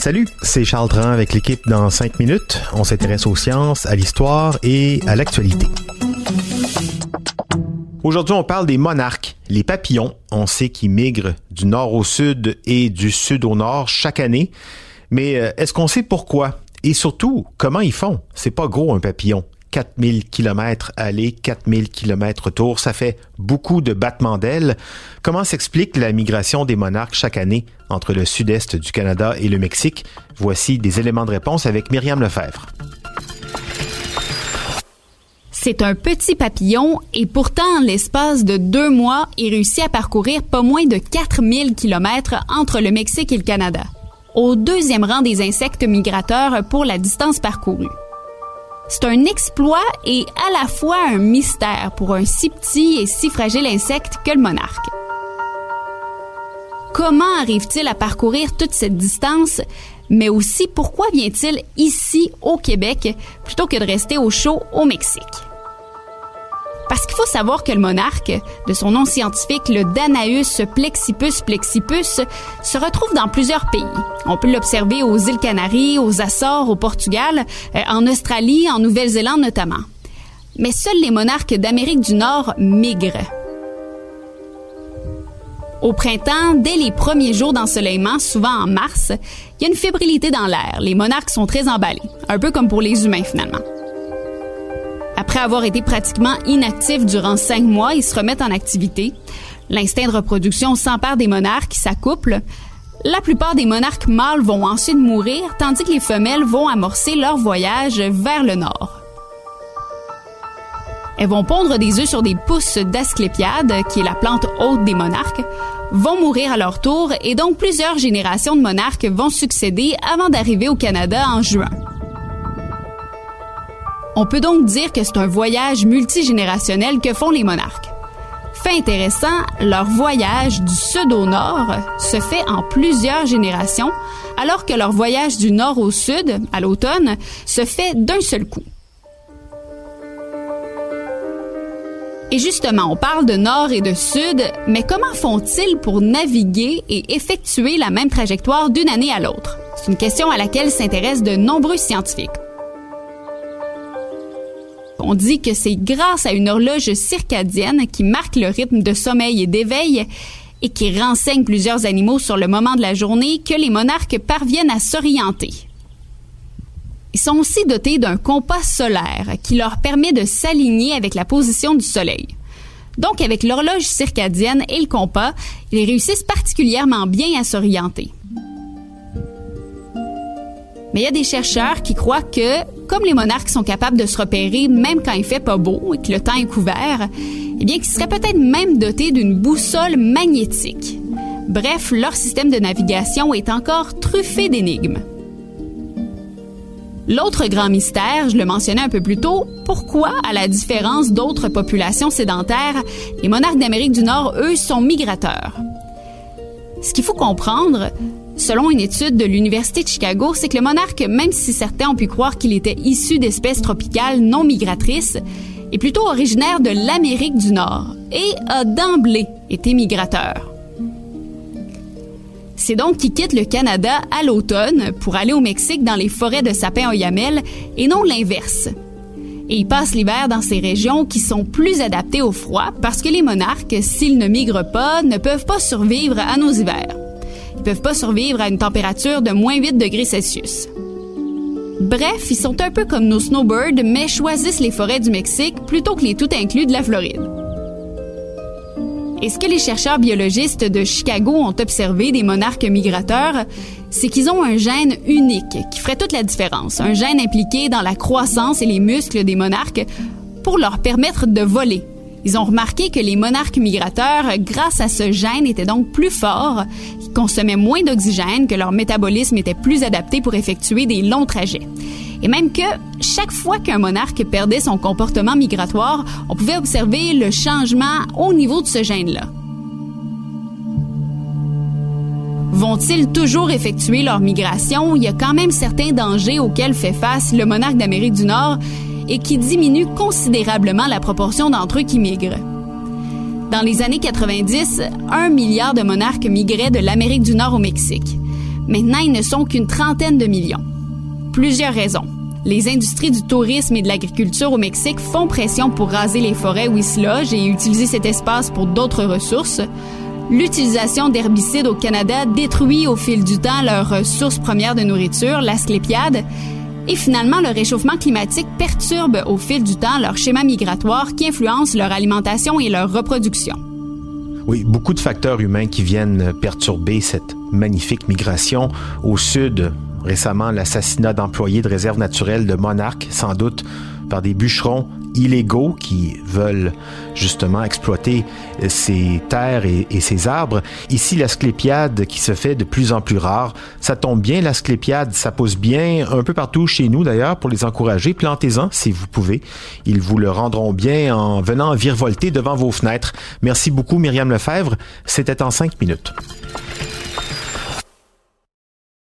Salut, c'est Charles Dran avec l'équipe dans 5 minutes. On s'intéresse aux sciences, à l'histoire et à l'actualité. Aujourd'hui, on parle des monarques, les papillons. On sait qu'ils migrent du nord au sud et du sud au nord chaque année. Mais euh, est-ce qu'on sait pourquoi? Et surtout, comment ils font? C'est pas gros un papillon. 4000 km aller, 4000 km retour, ça fait beaucoup de battements d'ailes. Comment s'explique la migration des monarques chaque année entre le sud-est du Canada et le Mexique? Voici des éléments de réponse avec Myriam Lefebvre. C'est un petit papillon et pourtant, en l'espace de deux mois, il réussit à parcourir pas moins de 4000 km entre le Mexique et le Canada, au deuxième rang des insectes migrateurs pour la distance parcourue. C'est un exploit et à la fois un mystère pour un si petit et si fragile insecte que le monarque. Comment arrive-t-il à parcourir toute cette distance, mais aussi pourquoi vient-il ici au Québec plutôt que de rester au chaud au Mexique? Parce qu'il faut savoir que le monarque, de son nom scientifique le Danaus plexipus plexipus, se retrouve dans plusieurs pays. On peut l'observer aux îles Canaries, aux Açores, au Portugal, euh, en Australie, en Nouvelle-Zélande notamment. Mais seuls les monarques d'Amérique du Nord migrent. Au printemps, dès les premiers jours d'ensoleillement, souvent en mars, il y a une fébrilité dans l'air. Les monarques sont très emballés, un peu comme pour les humains finalement. Après avoir été pratiquement inactifs durant cinq mois, ils se remettent en activité. L'instinct de reproduction s'empare des monarques qui s'accouplent. La plupart des monarques mâles vont ensuite mourir, tandis que les femelles vont amorcer leur voyage vers le nord. Elles vont pondre des œufs sur des pousses d'Asclépiade, qui est la plante haute des monarques, vont mourir à leur tour et donc plusieurs générations de monarques vont succéder avant d'arriver au Canada en juin. On peut donc dire que c'est un voyage multigénérationnel que font les monarques. Fait intéressant, leur voyage du sud au nord se fait en plusieurs générations, alors que leur voyage du nord au sud, à l'automne, se fait d'un seul coup. Et justement, on parle de nord et de sud, mais comment font-ils pour naviguer et effectuer la même trajectoire d'une année à l'autre? C'est une question à laquelle s'intéressent de nombreux scientifiques. On dit que c'est grâce à une horloge circadienne qui marque le rythme de sommeil et d'éveil et qui renseigne plusieurs animaux sur le moment de la journée que les monarques parviennent à s'orienter. Ils sont aussi dotés d'un compas solaire qui leur permet de s'aligner avec la position du soleil. Donc, avec l'horloge circadienne et le compas, ils réussissent particulièrement bien à s'orienter. Mais il y a des chercheurs qui croient que, comme les monarques sont capables de se repérer même quand il fait pas beau et que le temps est couvert, eh bien qu'ils seraient peut-être même dotés d'une boussole magnétique. Bref, leur système de navigation est encore truffé d'énigmes. L'autre grand mystère, je le mentionnais un peu plus tôt, pourquoi, à la différence d'autres populations sédentaires, les monarques d'Amérique du Nord, eux, sont migrateurs? Ce qu'il faut comprendre, Selon une étude de l'Université de Chicago, c'est que le monarque, même si certains ont pu croire qu'il était issu d'espèces tropicales non migratrices, est plutôt originaire de l'Amérique du Nord et a d'emblée été migrateur. C'est donc qu'il quitte le Canada à l'automne pour aller au Mexique dans les forêts de sapins oyamel et non l'inverse. Et il passe l'hiver dans ces régions qui sont plus adaptées au froid parce que les monarques, s'ils ne migrent pas, ne peuvent pas survivre à nos hivers. Ils peuvent pas survivre à une température de moins 8 degrés Celsius. Bref, ils sont un peu comme nos snowbirds, mais choisissent les forêts du Mexique plutôt que les tout inclus de la Floride. Et ce que les chercheurs biologistes de Chicago ont observé des monarques migrateurs, c'est qu'ils ont un gène unique qui ferait toute la différence, un gène impliqué dans la croissance et les muscles des monarques pour leur permettre de voler, ils ont remarqué que les monarques migrateurs, grâce à ce gène, étaient donc plus forts, consommaient moins d'oxygène, que leur métabolisme était plus adapté pour effectuer des longs trajets. Et même que chaque fois qu'un monarque perdait son comportement migratoire, on pouvait observer le changement au niveau de ce gène-là. Vont-ils toujours effectuer leur migration? Il y a quand même certains dangers auxquels fait face le monarque d'Amérique du Nord et qui diminue considérablement la proportion d'entre eux qui migrent. Dans les années 90, un milliard de monarques migraient de l'Amérique du Nord au Mexique. Maintenant, ils ne sont qu'une trentaine de millions. Plusieurs raisons. Les industries du tourisme et de l'agriculture au Mexique font pression pour raser les forêts où ils se logent et utiliser cet espace pour d'autres ressources. L'utilisation d'herbicides au Canada détruit au fil du temps leur source première de nourriture, l'asclépiade. Et finalement, le réchauffement climatique perturbe au fil du temps leur schéma migratoire qui influence leur alimentation et leur reproduction. Oui, beaucoup de facteurs humains qui viennent perturber cette magnifique migration. Au sud, récemment, l'assassinat d'employés de réserve naturelle de Monarque, sans doute par des bûcherons illégaux qui veulent justement exploiter ces terres et, ces arbres. Ici, l'asclépiade qui se fait de plus en plus rare. Ça tombe bien, l'asclépiade, ça pose bien un peu partout chez nous d'ailleurs pour les encourager. Plantez-en si vous pouvez. Ils vous le rendront bien en venant virevolter devant vos fenêtres. Merci beaucoup Myriam Lefebvre. C'était en cinq minutes.